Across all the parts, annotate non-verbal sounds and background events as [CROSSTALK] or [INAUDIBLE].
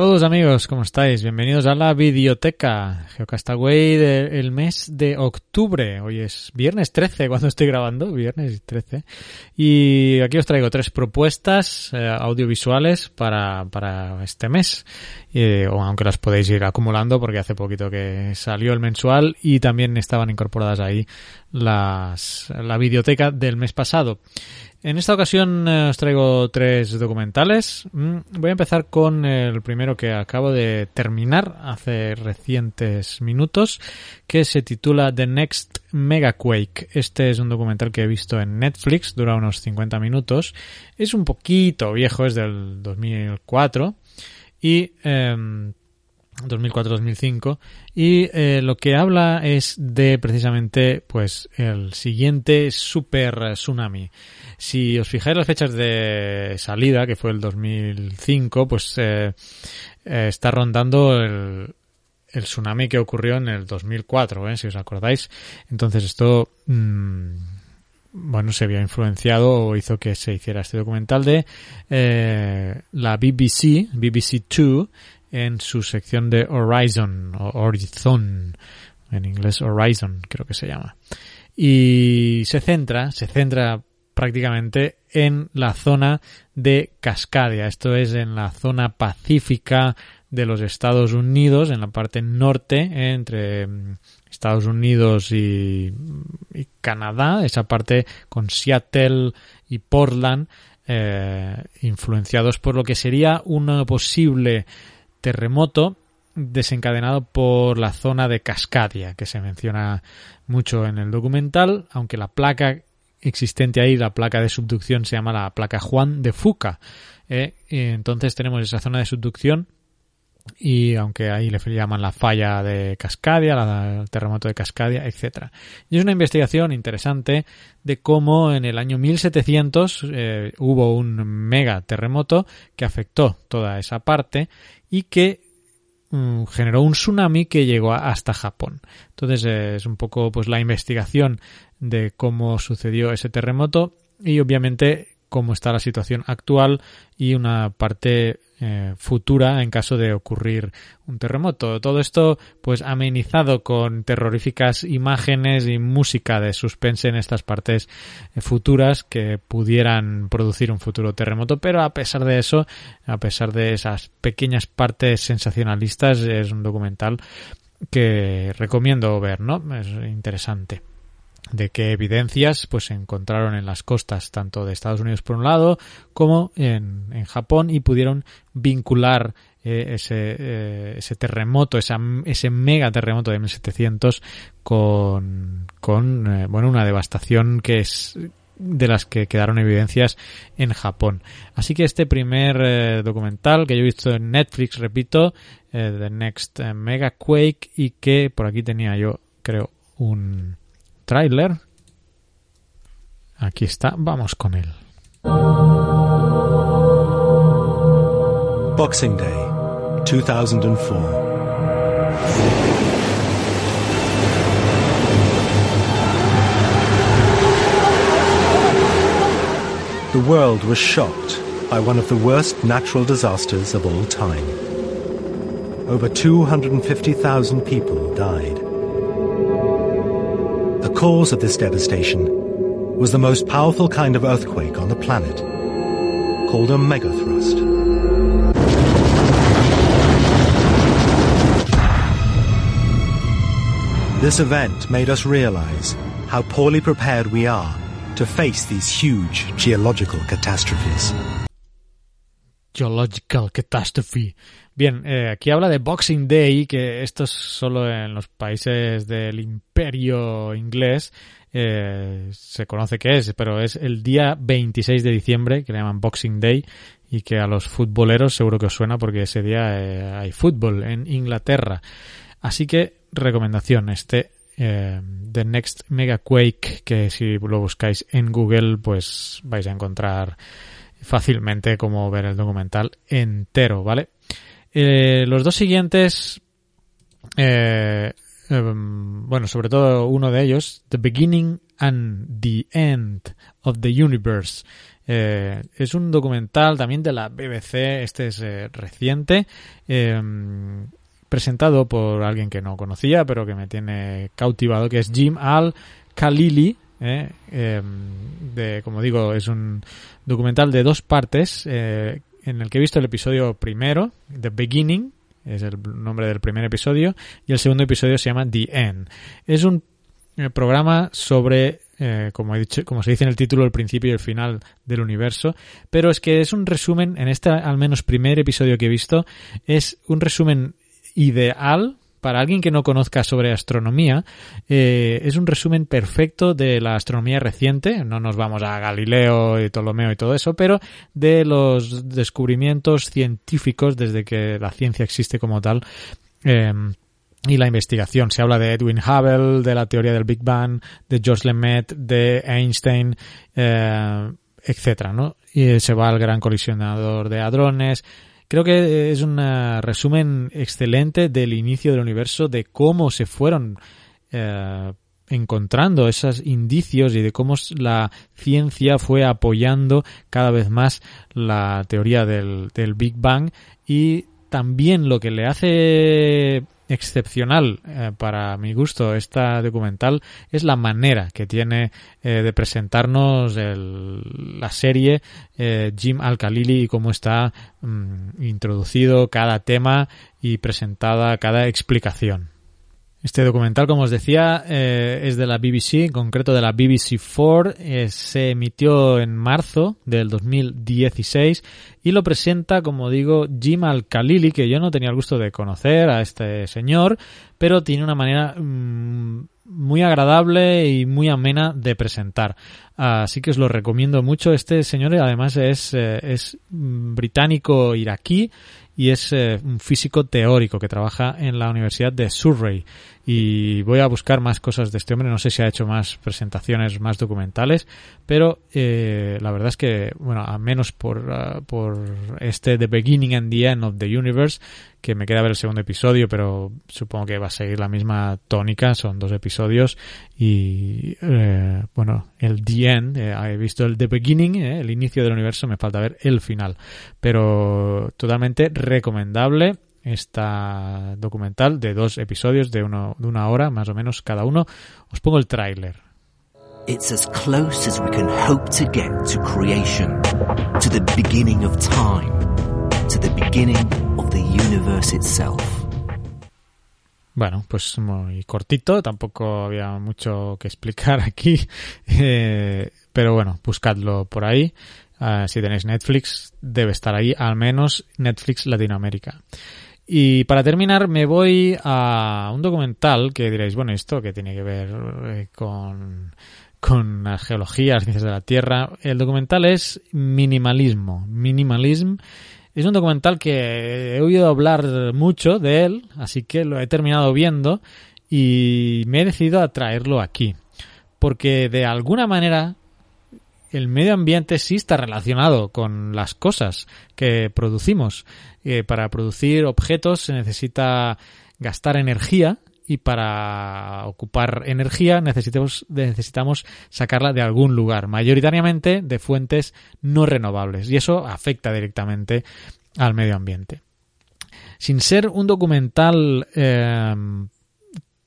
Saludos amigos, ¿cómo estáis? Bienvenidos a la videoteca Geocastaway del mes de octubre. Hoy es viernes 13 cuando estoy grabando, viernes 13. Y aquí os traigo tres propuestas eh, audiovisuales para, para este mes. Eh, aunque las podéis ir acumulando porque hace poquito que salió el mensual y también estaban incorporadas ahí las, la videoteca del mes pasado. En esta ocasión eh, os traigo tres documentales. Mm, voy a empezar con el primero que acabo de terminar hace recientes minutos, que se titula The Next Megaquake. Este es un documental que he visto en Netflix, dura unos 50 minutos. Es un poquito viejo, es del 2004 y... 2004-2005 em, y eh, lo que habla es de precisamente pues el siguiente super tsunami si os fijáis las fechas de salida, que fue el 2005, pues eh, eh, está rondando el, el tsunami que ocurrió en el 2004, ¿eh? si os acordáis. Entonces esto, mmm, bueno, se había influenciado o hizo que se hiciera este documental de eh, la BBC, BBC 2, en su sección de Horizon, o Horizon, en inglés Horizon creo que se llama. Y se centra, se centra prácticamente en la zona de Cascadia. Esto es en la zona pacífica de los Estados Unidos, en la parte norte, entre mm, Estados Unidos y, Canadá, esa parte con Seattle y Portland, eh, influenciados por lo que sería un posible terremoto desencadenado por la zona de Cascadia, que se menciona mucho en el documental, aunque la placa existente ahí, la placa de subducción se llama la placa Juan de Fuca. ¿eh? entonces tenemos esa zona de subducción y aunque ahí le llaman la falla de Cascadia, el terremoto de Cascadia, etcétera. Y es una investigación interesante de cómo en el año 1700 eh, hubo un mega terremoto que afectó toda esa parte y que mm, generó un tsunami que llegó hasta Japón. Entonces es un poco pues la investigación de cómo sucedió ese terremoto y obviamente cómo está la situación actual y una parte eh, futura en caso de ocurrir un terremoto. Todo esto pues amenizado con terroríficas imágenes y música de suspense en estas partes eh, futuras que pudieran producir un futuro terremoto, pero a pesar de eso, a pesar de esas pequeñas partes sensacionalistas, es un documental que recomiendo ver, ¿no? Es interesante de qué evidencias pues se encontraron en las costas tanto de Estados Unidos por un lado como en, en Japón y pudieron vincular eh, ese, eh, ese terremoto, esa, ese mega terremoto de 1700 con, con eh, bueno, una devastación que es de las que quedaron evidencias en Japón. Así que este primer documental que yo he visto en Netflix, repito, The Next Mega Quake y que por aquí tenía yo, creo, un, tráiler. Aquí está, vamos con él. Boxing Day, 2004. The world was shocked by one of the worst natural disasters of all time. Over 250,000 people died. The cause of this devastation was the most powerful kind of earthquake on the planet, called a megathrust. This event made us realize how poorly prepared we are to face these huge geological catastrophes. Geological catastrophe Bien, eh, aquí habla de Boxing Day, que esto es solo en los países del imperio inglés. Eh, se conoce que es, pero es el día 26 de diciembre, que le llaman Boxing Day, y que a los futboleros seguro que os suena porque ese día eh, hay fútbol en Inglaterra. Así que recomendación, este eh, The Next Mega Quake, que si lo buscáis en Google, pues vais a encontrar fácilmente cómo ver el documental entero, ¿vale? Eh, los dos siguientes, eh, em, bueno, sobre todo uno de ellos, The Beginning and the End of the Universe. Eh, es un documental también de la BBC, este es eh, reciente, em, presentado por alguien que no conocía, pero que me tiene cautivado, que es Jim Al Khalili. Eh, em, de, como digo, es un documental de dos partes en el que he visto el episodio primero, The Beginning, es el nombre del primer episodio, y el segundo episodio se llama The End. Es un programa sobre eh, como he dicho, como se dice en el título, el principio y el final del universo, pero es que es un resumen, en este al menos primer episodio que he visto, es un resumen ideal para alguien que no conozca sobre astronomía, eh, es un resumen perfecto de la astronomía reciente. No nos vamos a Galileo y Ptolomeo y todo eso, pero de los descubrimientos científicos desde que la ciencia existe como tal. Eh, y la investigación. Se habla de Edwin Hubble, de la teoría del Big Bang, de George Lemaitre, de Einstein, eh, etcétera, ¿no? Y se va al gran colisionador de hadrones. Creo que es un eh, resumen excelente del inicio del universo, de cómo se fueron eh, encontrando esos indicios y de cómo la ciencia fue apoyando cada vez más la teoría del, del Big Bang y también lo que le hace excepcional eh, para mi gusto esta documental es la manera que tiene eh, de presentarnos la serie eh, Jim Al-Khalili y cómo está mm, introducido cada tema y presentada cada explicación. Este documental, como os decía, eh, es de la BBC, en concreto de la BBC 4. Eh, se emitió en marzo del 2016 y lo presenta, como digo, Jim Al-Khalili, que yo no tenía el gusto de conocer a este señor, pero tiene una manera mm, muy agradable y muy amena de presentar. Así que os lo recomiendo mucho. Este señor además es, eh, es británico iraquí y es eh, un físico teórico que trabaja en la Universidad de Surrey. Y voy a buscar más cosas de este hombre. No sé si ha hecho más presentaciones, más documentales, pero eh, la verdad es que, bueno, a menos por, ah, por este The Beginning and the End of the Universe, que me queda ver el segundo episodio, pero supongo que va a seguir la misma tónica. Son dos episodios y, eh, bueno, el The End, he visto el The Beginning, el inicio del universo, me falta ver el final. Pero totalmente recomendable esta documental de dos episodios de, uno, de una hora más o menos cada uno. Os pongo el tráiler. It's as close as we can hope to get to creation, to the beginning of time, to the beginning the universe itself. Bueno, pues muy cortito, tampoco había mucho que explicar [LAUGHS] aquí, eh, pero bueno, buscadlo por ahí. Uh, si tenéis Netflix, debe estar ahí, al menos Netflix Latinoamérica. Y para terminar, me voy a un documental que diréis, bueno, esto que tiene que ver eh, con, con la geología, las ciencias de la Tierra. El documental es Minimalismo. Minimalism es un documental que he oído hablar mucho de él, así que lo he terminado viendo y me he decidido a traerlo aquí. Porque de alguna manera el medio ambiente sí está relacionado con las cosas que producimos. Eh, para producir objetos se necesita gastar energía y para ocupar energía necesitamos, necesitamos sacarla de algún lugar, mayoritariamente de fuentes no renovables y eso afecta directamente al medio ambiente. Sin ser un documental eh,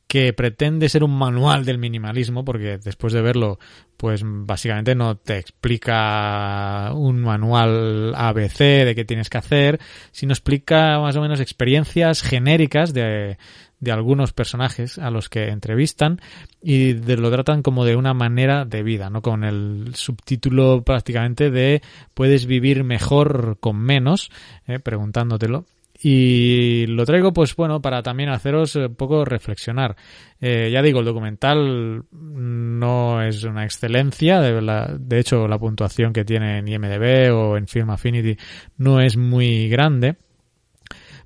que pretende ser un manual del minimalismo, porque después de verlo, pues básicamente no te explica un manual ABC de qué tienes que hacer, sino explica más o menos experiencias genéricas de, de algunos personajes a los que entrevistan y de, lo tratan como de una manera de vida, ¿no? Con el subtítulo prácticamente de puedes vivir mejor con menos, eh, preguntándotelo y lo traigo, pues bueno, para también haceros un poco reflexionar. Eh, ya digo, el documental no es una excelencia, de, la, de hecho la puntuación que tiene en IMDB o en Film Affinity no es muy grande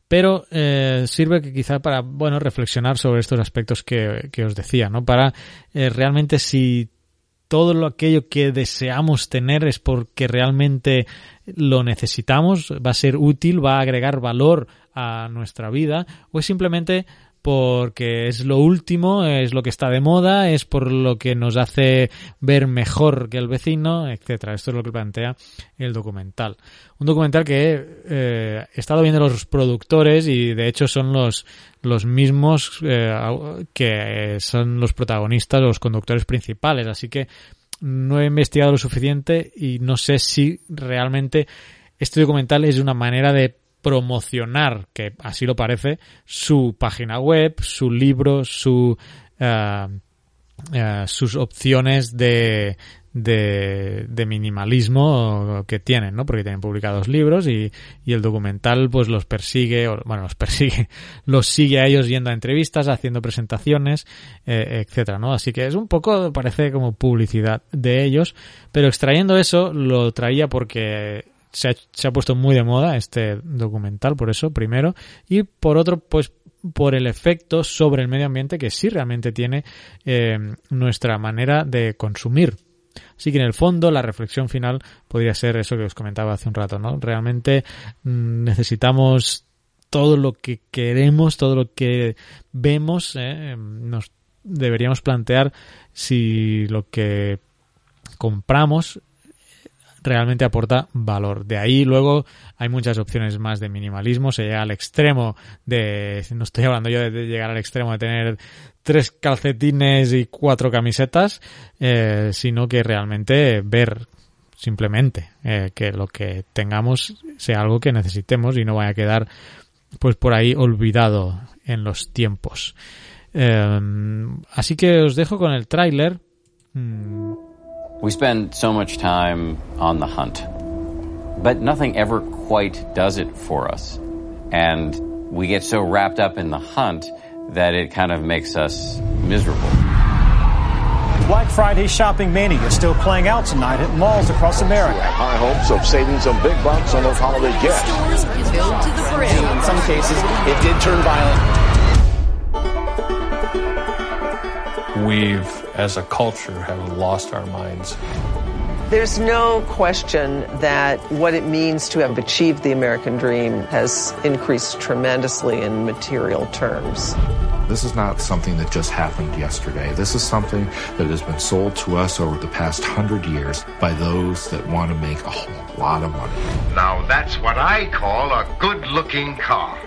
pero eh, sirve que quizá para bueno reflexionar sobre estos aspectos que, que os decía no para eh, realmente si todo lo aquello que deseamos tener es porque realmente lo necesitamos, va a ser útil, va a agregar valor a nuestra vida, o es simplemente porque es lo último, es lo que está de moda, es por lo que nos hace ver mejor que el vecino, etcétera. Esto es lo que plantea el documental. Un documental que eh, he estado viendo los productores y de hecho son los los mismos eh, que son los protagonistas, los conductores principales, así que no he investigado lo suficiente y no sé si realmente este documental es una manera de promocionar, que así lo parece, su página web, su libro, su, uh, uh, sus opciones de, de, de, minimalismo que tienen, ¿no? Porque tienen publicados libros y, y el documental pues los persigue, o, bueno, los persigue, [LAUGHS] los sigue a ellos yendo a entrevistas, haciendo presentaciones, eh, etcétera, ¿no? Así que es un poco, parece como publicidad de ellos, pero extrayendo eso lo traía porque se ha, puesto muy de moda este documental, por eso, primero, y por otro, pues por el efecto sobre el medio ambiente que sí realmente tiene eh, nuestra manera de consumir. Así que en el fondo la reflexión final podría ser eso que os comentaba hace un rato, ¿no? Realmente mmm, necesitamos todo lo que queremos, todo lo que vemos, ¿eh? nos deberíamos plantear si lo que compramos realmente aporta valor. De ahí luego hay muchas opciones más de minimalismo, se llega al extremo de, no estoy hablando yo de llegar al extremo de tener tres calcetines y cuatro camisetas, eh, sino que realmente ver simplemente eh, que lo que tengamos sea algo que necesitemos y no vaya a quedar pues por ahí olvidado en los tiempos. Eh, así que os dejo con el tráiler. Mm. We spend so much time on the hunt, but nothing ever quite does it for us. And we get so wrapped up in the hunt that it kind of makes us miserable. Black Friday shopping mania is still playing out tonight at malls across America. High hopes of saving some big bucks on those holiday gifts. Stores filled to the brim. In some cases, it did turn violent. We've, as a culture, have lost our minds. There's no question that what it means to have achieved the American dream has increased tremendously in material terms. This is not something that just happened yesterday. This is something that has been sold to us over the past hundred years by those that want to make a whole lot of money. Now that's what I call a good looking car.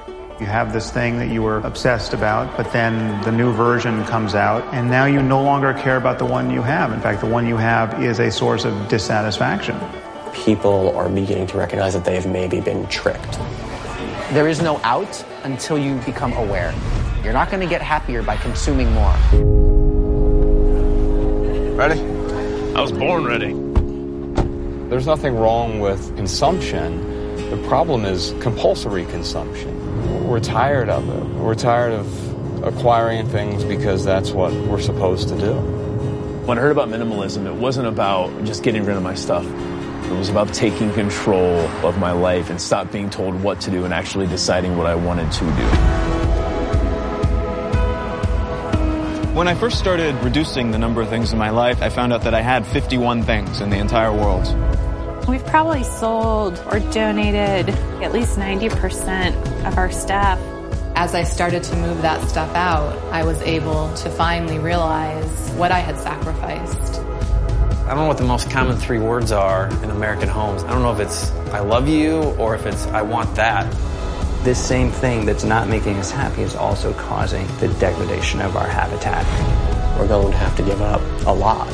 You have this thing that you were obsessed about, but then the new version comes out, and now you no longer care about the one you have. In fact, the one you have is a source of dissatisfaction. People are beginning to recognize that they've maybe been tricked. There is no out until you become aware. You're not going to get happier by consuming more. Ready? I was born ready. There's nothing wrong with consumption. The problem is compulsory consumption. We're tired of it. We're tired of acquiring things because that's what we're supposed to do. When I heard about minimalism, it wasn't about just getting rid of my stuff. It was about taking control of my life and stop being told what to do and actually deciding what I wanted to do. When I first started reducing the number of things in my life, I found out that I had 51 things in the entire world. We've probably sold or donated at least 90% of our stuff. As I started to move that stuff out, I was able to finally realize what I had sacrificed. I don't know what the most common three words are in American homes. I don't know if it's I love you or if it's I want that. This same thing that's not making us happy is also causing the degradation of our habitat. We're going to have to give up a lot.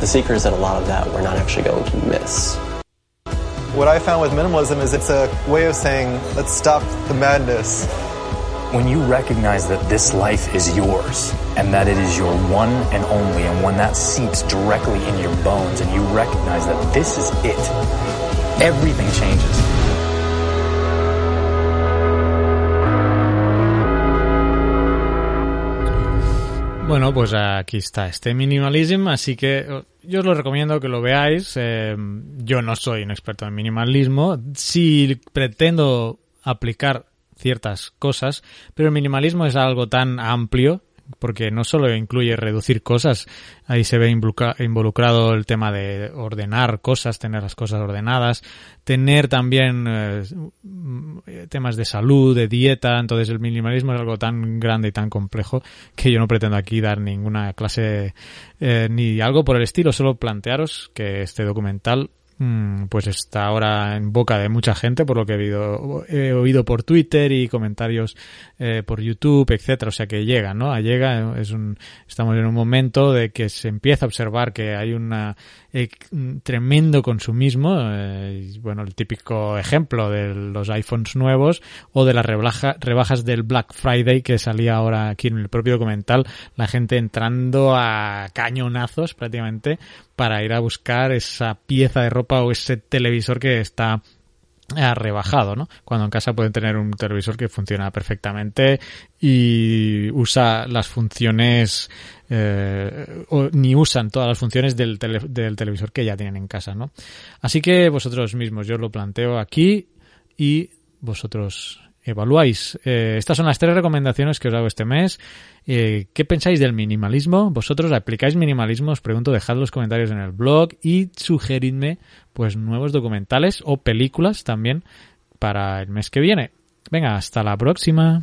The secret is that a lot of that we're not actually going to miss. What I found with minimalism is it's a way of saying, let's stop the madness. When you recognize that this life is yours and that it is your one and only, and when that seeps directly in your bones and you recognize that this is it, everything changes. Bueno, pues aquí está este minimalism, así que yo os lo recomiendo que lo veáis. Eh, yo no soy un experto en minimalismo. Si pretendo aplicar ciertas cosas, pero el minimalismo es algo tan amplio porque no solo incluye reducir cosas, ahí se ve involucrado el tema de ordenar cosas, tener las cosas ordenadas, tener también eh, temas de salud, de dieta, entonces el minimalismo es algo tan grande y tan complejo que yo no pretendo aquí dar ninguna clase eh, ni algo por el estilo, solo plantearos que este documental Mm, pues está ahora en boca de mucha gente por lo que he oído, he oído por Twitter y comentarios eh, por YouTube, etcétera, o sea que llega, ¿no? Llega, es un, estamos en un momento de que se empieza a observar que hay una eh, tremendo consumismo, eh, bueno, el típico ejemplo de los iPhones nuevos o de las rebajas del Black Friday que salía ahora aquí en el propio documental, la gente entrando a cañonazos prácticamente para ir a buscar esa pieza de ropa o ese televisor que está eh, rebajado, ¿no? Cuando en casa pueden tener un televisor que funciona perfectamente y usa las funciones eh, o ni usan todas las funciones del, televisor que ya tienen en casa, ¿no? Así que vosotros mismos, yo lo planteo aquí y vosotros evaluáis. Eh, estas son las tres recomendaciones que os hago este mes. Eh, ¿Qué pensáis del minimalismo? ¿Vosotros aplicáis minimalismo? Os pregunto, dejad los comentarios en el blog y sugeridme pues nuevos documentales o películas también para el mes que viene. Venga, hasta la próxima.